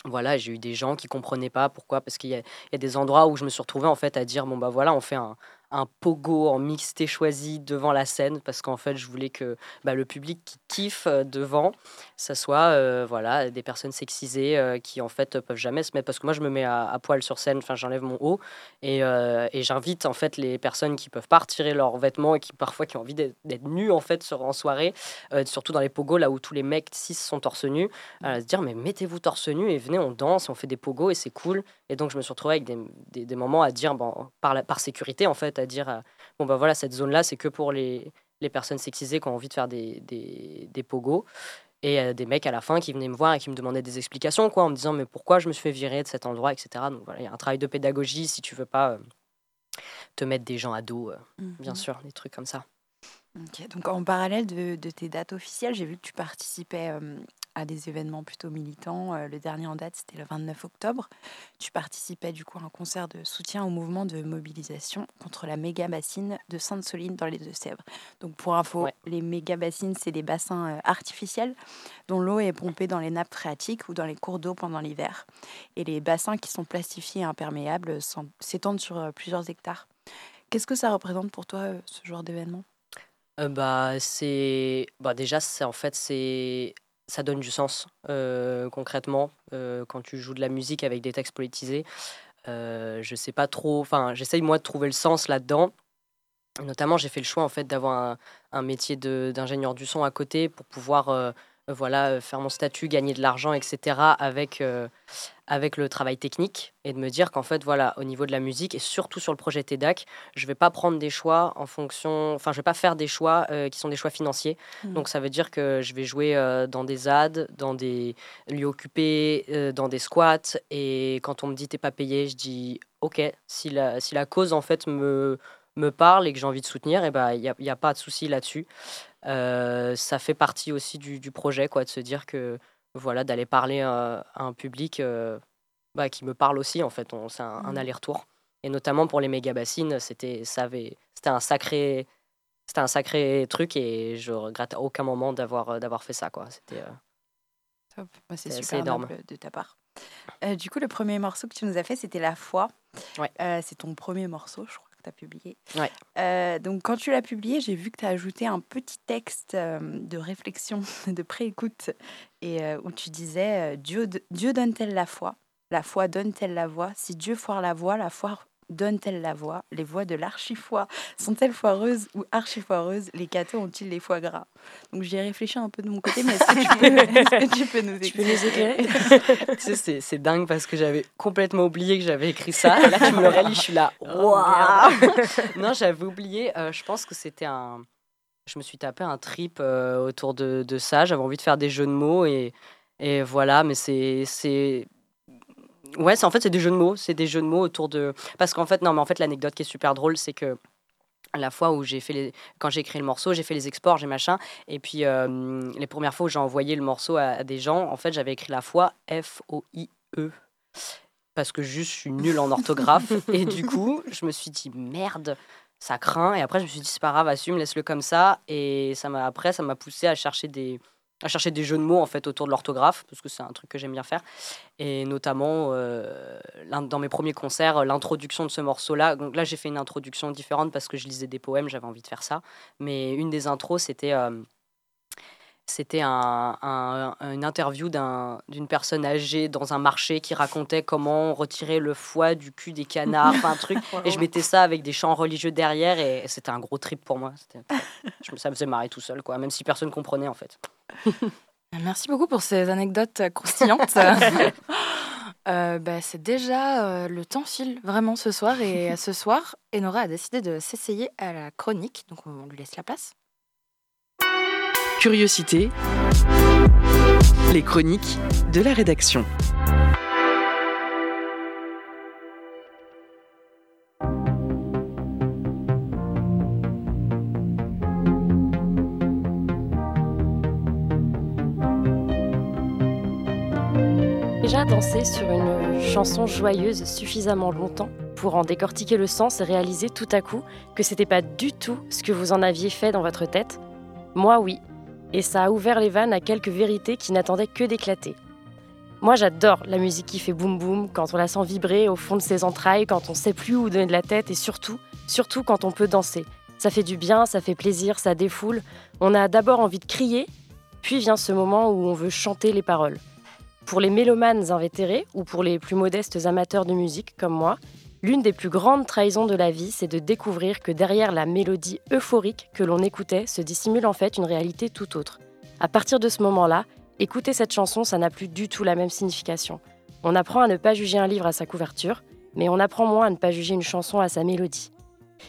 voilà, j'ai eu des gens qui comprenaient pas pourquoi, parce qu'il y, a- des endroits où je me suis retrouvée en fait à dire bon bah voilà, on fait un, un pogo en mixté choisi devant la scène, parce qu'en fait je voulais que bah, le public qui kiffe euh, devant, ça soit euh, voilà des personnes sexisées euh, qui en fait peuvent jamais se mettre, parce que moi je me mets à, poil sur scène, enfin j'enlève mon haut et, j'invite en fait les personnes qui peuvent pas retirer leurs vêtements et qui parfois qui ont envie d'être nus en fait sur, en soirée, surtout dans les pogos là où tous les mecs cis sont torse nu, à se dire mais mettez-vous torse nu et venez on danse, on fait des pogos et c'est cool. Et donc je me suis retrouvée avec des, des, des moments à dire bon, par, la, par sécurité en fait, à dire euh, bon bah voilà cette zone là c'est que pour les, les personnes sexisées qui ont envie de faire des, des, des pogos. Et euh, des mecs à la fin qui venaient me voir et qui me demandaient des explications, quoi, en me disant mais pourquoi je me suis fait virer de cet endroit, etc. Donc voilà, il y a un travail de pédagogie si tu veux pas euh, te mettre des gens à dos, euh, bien Mhm. sûr, des trucs comme ça. Ok, donc en parallèle de, de tes dates officielles, j'ai vu que tu participais euh, à des événements plutôt militants. Euh, le dernier en date, c'était le 29 octobre. Tu participais du coup à un concert de soutien au mouvement de mobilisation contre la méga bassine de Sainte-Soline dans les Deux-Sèvres. Donc pour info, les méga bassines, c'est des bassins euh, artificiels dont l'eau est pompée dans les nappes phréatiques ou dans les cours d'eau pendant l'hiver. Et les bassins qui sont plastifiés et imperméables s'étendent sur euh, plusieurs hectares. Qu'est-ce que ça représente pour toi, ce genre d'événement? Bah, c'est bah, déjà c'est en fait c'est ça donne du sens euh, concrètement euh, quand tu joues de la musique avec des textes politisés. Euh, je sais pas trop, enfin j'essaye moi de trouver le sens là-dedans. Notamment, j'ai fait le choix en fait d'avoir un, un métier d'ingénieur du son à côté pour pouvoir euh, voilà euh, faire mon statut, gagner de l'argent, etc. avec euh, avec le travail technique et de me dire qu'en fait voilà au niveau de la musique et surtout sur le projet TEDAC, je vais pas prendre des choix en fonction, enfin je vais pas faire des choix euh, qui sont des choix financiers. Mhm. Donc ça veut dire que je vais jouer euh, dans des ZAD, dans des lieux occupés, euh, dans des squats et quand on me dit t'es pas payé, je dis ok si la si la cause en fait me me parle et que j'ai envie de soutenir, ben il n'y a, y a pas de souci là-dessus. Euh, ça fait partie aussi du, du projet, quoi, de se dire que voilà, d'aller parler euh, à un public euh, bah, qui me parle aussi, en fait. On- C'est un, un Mhm. aller-retour. Et notamment pour les méga bassines, c'était ça avait- c'était un sacré c'était un sacré truc et je regrette à aucun moment d'avoir d'avoir fait ça, quoi. C'était euh, Top. Bah, c'est super énorme. de ta part. Du coup, le premier morceau que tu nous as fait, c'était La foi. Ouais. C'est ton premier morceau, je crois que tu as publié. Ouais. Euh, donc, quand tu l'as publié, j'ai vu que tu as ajouté un petit texte euh, de réflexion, de préécoute, et euh, où tu disais Dieu, Dieu donne-t-elle la foi? La foi donne-t-elle la voix? Si Dieu foire la voix, la foi donne-t-elle la voix Les voix de l'archi-foi sont-elles foireuses ou archi-foireuses? Les cathos ont-ils les foie gras? Donc, j'y ai réfléchi un peu de mon côté, mais est-ce que tu peux, est-ce que tu peux nous Tu peux éclairer? Tu sais, c'est- c'est dingue parce que j'avais complètement oublié que j'avais écrit ça. Et là, tu me le relis, je suis là. Waouh Non, j'avais oublié. euh, je pense que c'était un. Je me suis tapé un trip euh, autour de, de ça. J'avais envie de faire des jeux de mots et, et voilà, mais c'est. c'est- Ouais, c'est en fait, c'est des jeux de mots. C'est des jeux de mots autour de. Parce qu'en fait, non, mais en fait, l'anecdote qui est super drôle, c'est que la fois où j'ai fait les... quand j'ai écrit le morceau, j'ai fait les exports, j'ai machin. Et puis euh, les premières fois où j'ai envoyé le morceau à, à des gens, en fait, j'avais écrit la fois F-O-I-E. Parce que juste, je suis nulle en orthographe. et du coup, je me suis dit, merde, ça craint. Et après, je me suis dit, c'est pas grave, assume, laisse-le comme ça. Et ça m'a après, ça m'a poussé à chercher des à chercher des jeux de mots en fait autour de l'orthographe parce que c'est un truc que j'aime bien faire. Et notamment euh, dans mes premiers concerts euh, l'introduction de ce morceau là donc là j'ai fait une introduction différente parce que je lisais des poèmes j'avais envie de faire ça. Mais une des intros c'était euh, c'était un, un- une interview d'un- d'une personne âgée dans un marché qui racontait comment retirer le foie du cul des canards, enfin un truc. Et je mettais ça avec des chants religieux derrière et c'était un gros trip pour moi. Je me- ça me faisait marrer tout seul, quoi, même si personne comprenait en fait. Merci beaucoup pour ces anecdotes euh, croustillantes. Euh, bah, c'est déjà euh, le temps file vraiment ce soir et euh, ce soir, Enora a décidé de s'essayer à la chronique, donc on lui laisse la place. Curiosité, les chroniques de la rédaction. Déjà dansé sur une chanson joyeuse suffisamment longtemps pour en décortiquer le sens et réaliser tout à coup que c'était pas du tout ce que vous en aviez fait dans votre tête Moi oui, et ça a ouvert les vannes à quelques vérités qui n'attendaient que d'éclater. Moi j'adore la musique qui fait boum boum, quand on la sent vibrer au fond de ses entrailles, quand on sait plus où donner de la tête et surtout, surtout quand on peut danser. Ça fait du bien, ça fait plaisir, ça défoule. On a d'abord envie de crier, puis vient ce moment où on veut chanter les paroles. Pour les mélomanes invétérés ou pour les plus modestes amateurs de musique comme moi, l'une des plus grandes trahisons de la vie, c'est de découvrir que derrière la mélodie euphorique que l'on écoutait se dissimule en fait une réalité tout autre. À partir de ce moment-là, écouter cette chanson, ça n'a plus du tout la même signification. On apprend à ne pas juger un livre à sa couverture, mais on apprend moins à ne pas juger une chanson à sa mélodie.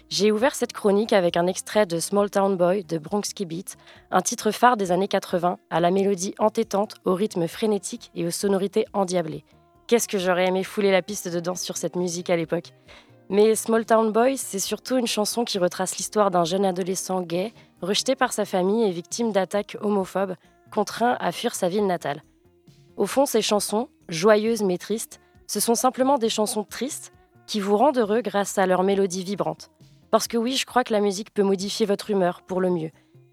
J'ai ouvert cette chronique avec un extrait de Small Town Boy de Bronx Beat, un titre phare des années 80, à la mélodie entêtante, au rythme frénétique et aux sonorités endiablées. Qu'est-ce que j'aurais aimé fouler la piste de danse sur cette musique à l'époque. Mais Small Town Boy, c'est surtout une chanson qui retrace l'histoire d'un jeune adolescent gay, rejeté par sa famille et victime d'attaques homophobes, contraint à fuir sa ville natale. Au fond, ces chansons, joyeuses mais tristes, ce sont simplement des chansons tristes qui vous rendent heureux grâce à leur mélodie vibrante. Parce que oui, je crois que la musique peut modifier votre humeur pour le mieux.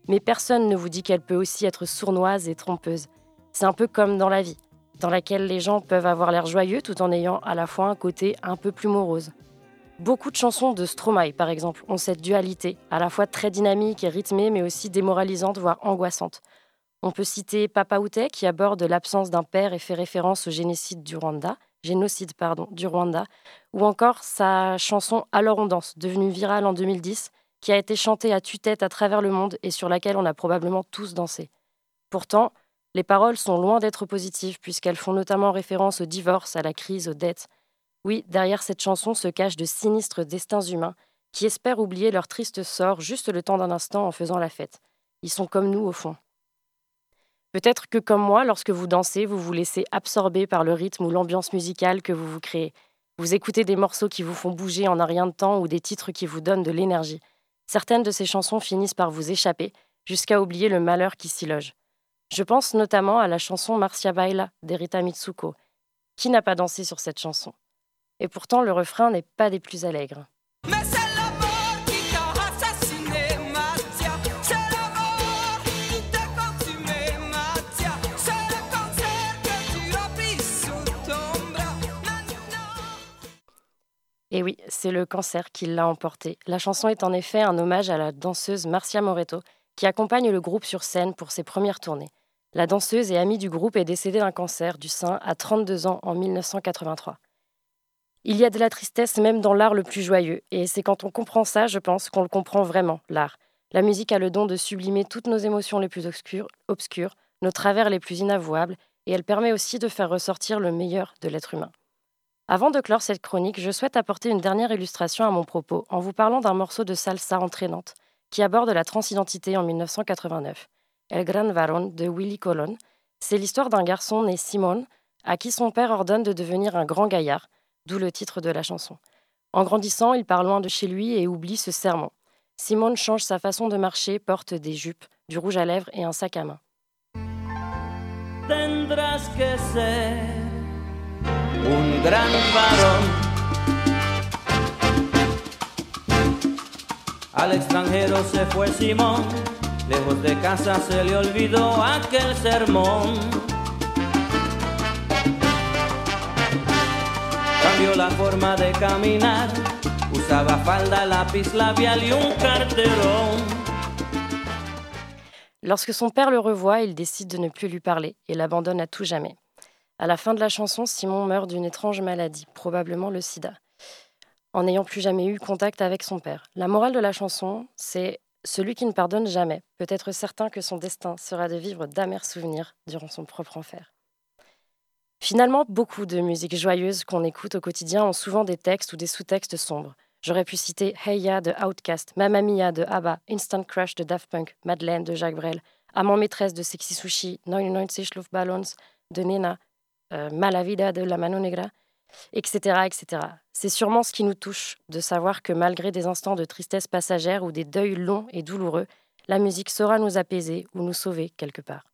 Mais personne ne vous dit qu'elle peut aussi être sournoise et trompeuse. C'est un peu comme dans la vie, dans laquelle les gens peuvent avoir l'air joyeux tout en ayant à la fois un côté un peu plus morose. Beaucoup de chansons de Stromae, par exemple, ont cette dualité, à la fois très dynamique et rythmée, mais aussi démoralisante, voire angoissante. On peut citer Papa Outé, qui aborde l'absence d'un père et fait référence au génocide du Rwanda, génocide du Rwanda, ou encore sa chanson Alors on danse, devenue virale en 2010, qui a été chantée à tue-tête à travers le monde et sur laquelle on a probablement tous dansé. Pourtant, les paroles sont loin d'être positives puisqu'elles font notamment référence au divorce, à la crise, aux dettes. Oui, derrière cette chanson se cachent de sinistres destins humains qui espèrent oublier leur triste sort juste le temps d'un instant en faisant la fête. Ils sont comme nous au fond. Peut-être que comme moi, lorsque vous dansez, vous vous laissez absorber par le rythme ou l'ambiance musicale que vous vous créez. Vous écoutez des morceaux qui vous font bouger en un rien de temps ou des titres qui vous donnent de l'énergie. Certaines de ces chansons finissent par vous échapper, jusqu'à oublier le malheur qui s'y loge. Je pense notamment à la chanson Marcia Baila d'Erita Mitsuko. Qui n'a pas dansé sur cette chanson? Et pourtant, le refrain n'est pas des plus allègres. Et oui, c'est le cancer qui l'a emporté. La chanson est en effet un hommage à la danseuse Marcia Moreto, qui accompagne le groupe sur scène pour ses premières tournées. La danseuse et amie du groupe est décédée d'un cancer du sein à 32 ans en 1983. Il y a de la tristesse même dans l'art le plus joyeux, et c'est quand on comprend ça, je pense, qu'on le comprend vraiment, l'art. La musique a le don de sublimer toutes nos émotions les plus obscures, nos travers les plus inavouables, et elle permet aussi de faire ressortir le meilleur de l'être humain. Avant de clore cette chronique, je souhaite apporter une dernière illustration à mon propos en vous parlant d'un morceau de salsa entraînante qui aborde la transidentité en 1989. El Gran Varón de Willy Colon. C'est l'histoire d'un garçon né Simone à qui son père ordonne de devenir un grand gaillard, d'où le titre de la chanson. En grandissant, il part loin de chez lui et oublie ce serment. Simone change sa façon de marcher, porte des jupes, du rouge à lèvres et un sac à main. Tendrás que un se fue de casa se le olvidó aquel sermón. Lorsque son père le revoit, il décide de ne plus lui parler et l'abandonne à tout jamais. À la fin de la chanson, Simon meurt d'une étrange maladie, probablement le sida, en n'ayant plus jamais eu contact avec son père. La morale de la chanson, c'est celui qui ne pardonne jamais peut être certain que son destin sera de vivre d'amers souvenirs durant son propre enfer. Finalement, beaucoup de musiques joyeuses qu'on écoute au quotidien ont souvent des textes ou des sous-textes sombres. J'aurais pu citer Hey Ya de Outkast, Mamma Mia de ABBA, Instant Crush de Daft Punk, Madeleine de Jacques Brel, Amant maîtresse de Sexy Sushi, 99 Luftballons de Nena, euh, Malavida de la Mano Negra, etc., etc. C'est sûrement ce qui nous touche, de savoir que malgré des instants de tristesse passagère ou des deuils longs et douloureux, la musique saura nous apaiser ou nous sauver quelque part.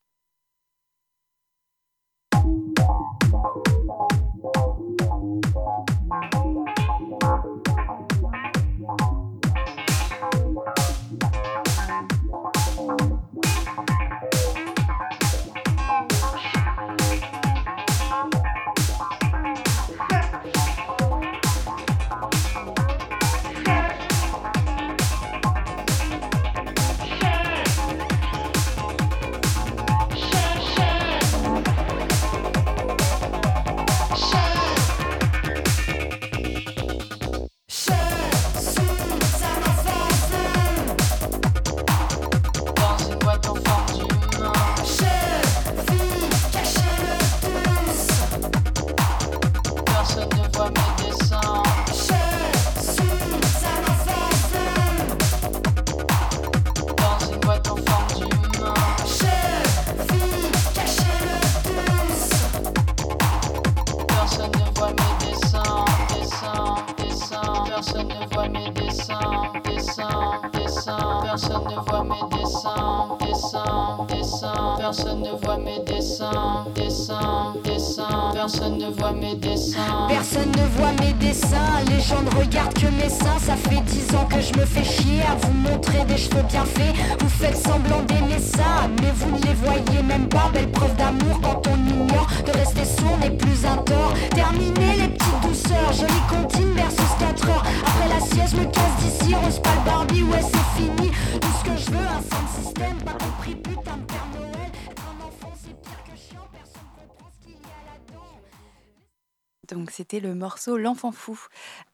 L'enfant fou.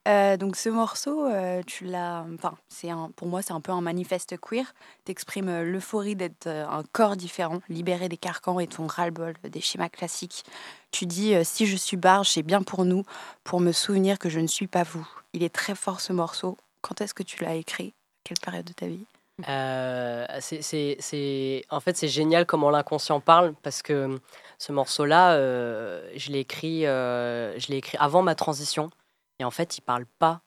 Euh, donc ce morceau, euh, tu l'as, enfin c'est un, pour moi c'est un peu un manifeste queer. T'exprimes euh, l'euphorie d'être un corps différent, libéré des carcans et ton ras-le-bol des schémas classiques. Tu dis si je suis barge, c'est bien pour nous, pour me souvenir que je ne suis pas vous. Il est très fort ce morceau. Quand est-ce que tu l'as écrit? Quelle période de ta vie? C'est- c'est, c'est- en fait, c'est génial comment l'inconscient parle parce que ce morceau-là, euh, je l'ai écrit, euh, je l'ai écrit avant ma transition et en fait, il parle pas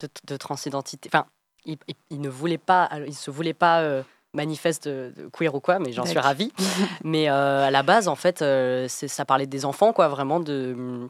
de, de transidentité. Enfin, il, il- il ne voulait pas, il se voulait pas euh, manifeste de, queer ou quoi, mais j'en suis ravie. mais euh, à la base, en fait, euh, ça parlait des enfants, quoi, vraiment de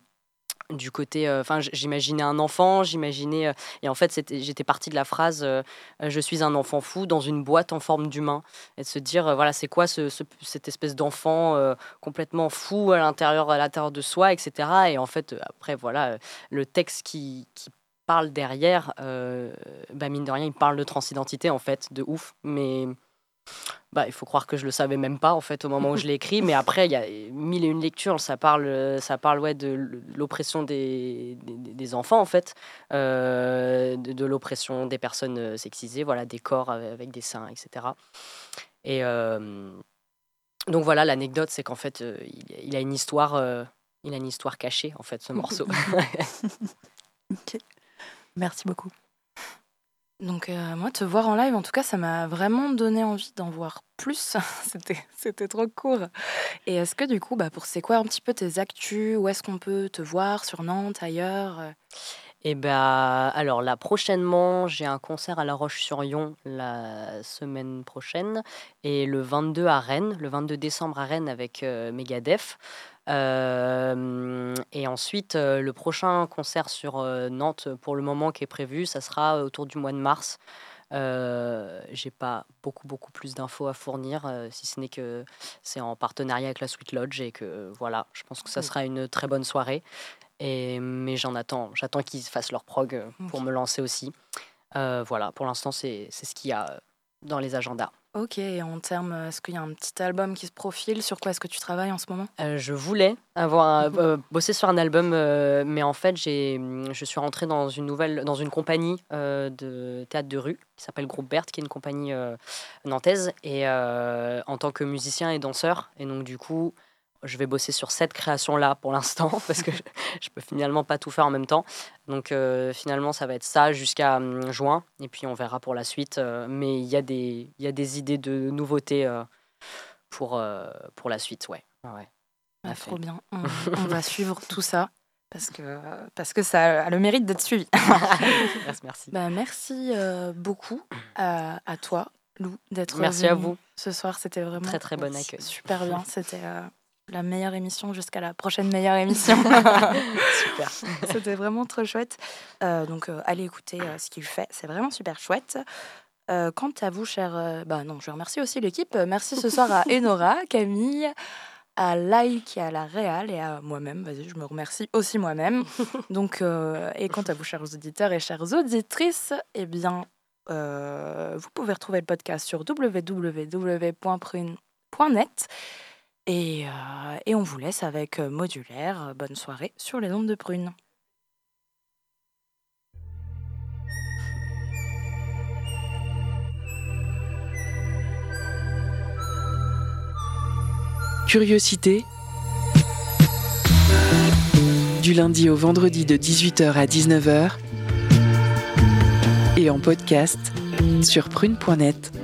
du côté euh, enfin j'imaginais un enfant j'imaginais euh, et en fait j'étais partie de la phrase euh, je suis un enfant fou dans une boîte en forme d'humain. Et de se dire voilà c'est quoi ce, ce- cette espèce d'enfant complètement fou à l'intérieur à de soi etc et en fait après voilà le texte qui, qui parle derrière bah mine de rien il parle de transidentité en fait de ouf. Mais bah, il faut croire que je le savais même pas en fait au moment où je l'ai écrit, mais après il y a mille et une lectures. Ça parle, ça parle ouais de l'oppression des, enfants en fait, euh, de, l'oppression des personnes euh, sexisées, voilà, des corps avec des seins, etc. Et euh, donc voilà, l'anecdote c'est qu'en fait il, a une histoire, il a une histoire cachée en fait ce morceau. Merci beaucoup. Donc euh, moi, te voir en live, en tout cas, ça m'a vraiment donné envie d'en voir plus. c'était, trop court. Et est-ce que du coup, bah, pour c'est quoi un petit peu tes actus? Où est-ce qu'on peut te voir? Sur Nantes, ailleurs? Euh Et ben, alors là, prochainement, j'ai un concert à La Roche-sur-Yon la semaine prochaine et le 22 à Rennes, le 22 décembre à Rennes avec euh, Megadeth. Euh, et ensuite, le prochain concert sur Nantes, pour le moment, qui est prévu, ça sera autour du mois de mars. Euh, j'ai pas beaucoup beaucoup plus d'infos à fournir, euh, si ce n'est que c'est en partenariat avec la Sweet Lodge et que voilà, je pense que ça Cool. sera une très bonne soirée. Et, mais j'en attends, j'attends qu'ils fassent leur prog pour me lancer aussi. Voilà, pour l'instant c'est ce qu'il y a dans les agendas. Ok, et en termes, est-ce qu'il y a un petit album qui se profile? Sur quoi est-ce que tu travailles en ce moment? Euh, je voulais avoir un- euh, bosser sur un album, euh, mais en fait, j'ai, je suis rentrée dans une nouvelle, dans une compagnie de théâtre de rue qui s'appelle Groupe Berthe, qui est une compagnie nantaise, et en tant que musicien et danseur. Et donc, du coup, je vais bosser sur cette création-là pour l'instant, parce que je, je peux finalement pas tout faire en même temps. Donc, euh, finalement, ça va être ça jusqu'à hum, juin, et puis on verra pour la suite. euh, mais il y, a des- y a des idées de nouveautés. euh, pour, pour la suite. Ouais. ouais. Ah, trop bien. On, on va suivre tout ça parce que, parce que ça a le mérite d'être suivi. Merci, merci. Bah, merci euh, beaucoup à, à toi, Lou, d'être Merci à venue vous. ce soir. C'était vraiment Très, très bon accueil. super bien. C'était euh, la meilleure émission jusqu'à la prochaine meilleure émission. Super. C'était vraiment trop chouette. Euh, donc, euh, allez écouter euh, ce qu'il fait. C'est vraiment super chouette. Euh, quant à vous, cher... euh, bah non, je remercie aussi l'équipe. Merci ce soir à Enora, Camille, à Lai qui est à la Réal et à moi-même. Vas-y, je me remercie aussi moi-même. Donc, euh, et quant à vous, chers auditeurs et chères auditrices, eh bien, euh, vous pouvez retrouver le podcast sur www.prune.net. Et, euh, et on vous laisse avec euh, Modulaire. Bonne soirée sur les ondes de Prune. Curiosité. Du lundi au vendredi de 18h à 19h. Et en podcast sur prune.net.